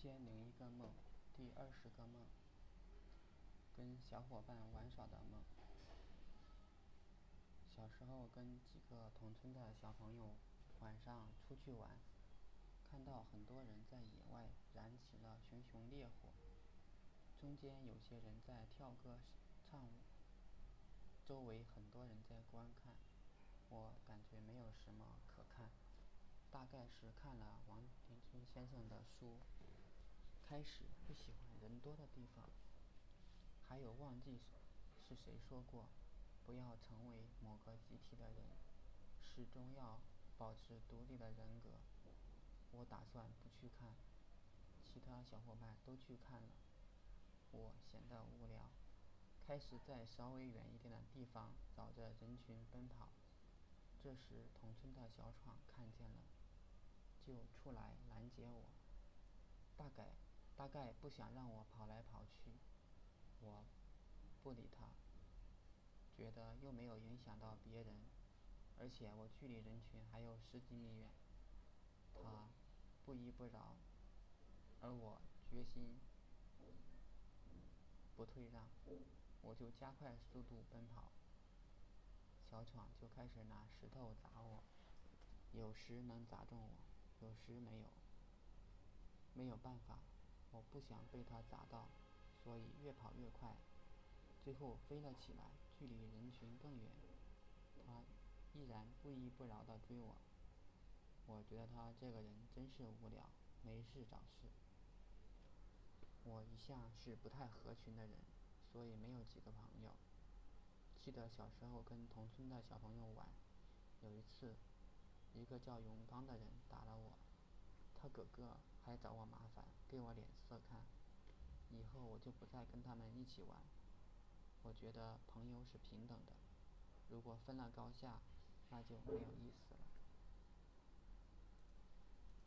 千零一个梦，第二十个梦，跟小伙伴玩耍的梦。小时候跟几个同村的小朋友晚上出去玩，看到很多人在野外燃起了熊熊烈火，中间有些人在跳歌唱舞，周围很多人在观看，我感觉没有什么可看，大概是看了王鼎钧先生的书。开始不喜欢人多的地方，还有忘记是谁说过，不要成为某个集体的人，始终要保持独立的人格。我打算不去看，其他小伙伴都去看了，我显得无聊，开始在稍微远一点的地方找着人群奔跑。这时同村的小闯看见了，就出来拦截我。大概大概不想让我跑来跑去，我不理他，觉得又没有影响到别人，而且我距离人群还有十几米远。他不依不饶，而我决心不退让，我就加快速度奔跑。小闯就开始拿石头砸我，有时能砸中我，有时没有。没有办法，我不想被他砸到，所以越跑越快，最后飞了起来，距离人群更远。他依然不依不饶地追我，我觉得他这个人真是无聊，没事找事。我一向是不太合群的人，所以没有几个朋友。记得小时候跟同村的小朋友玩，有一次，一个叫永刚的人打了我，他哥哥来找我麻烦，给我脸色看。以后我就不再跟他们一起玩。我觉得朋友是平等的，如果分了高下，那就没有意思了。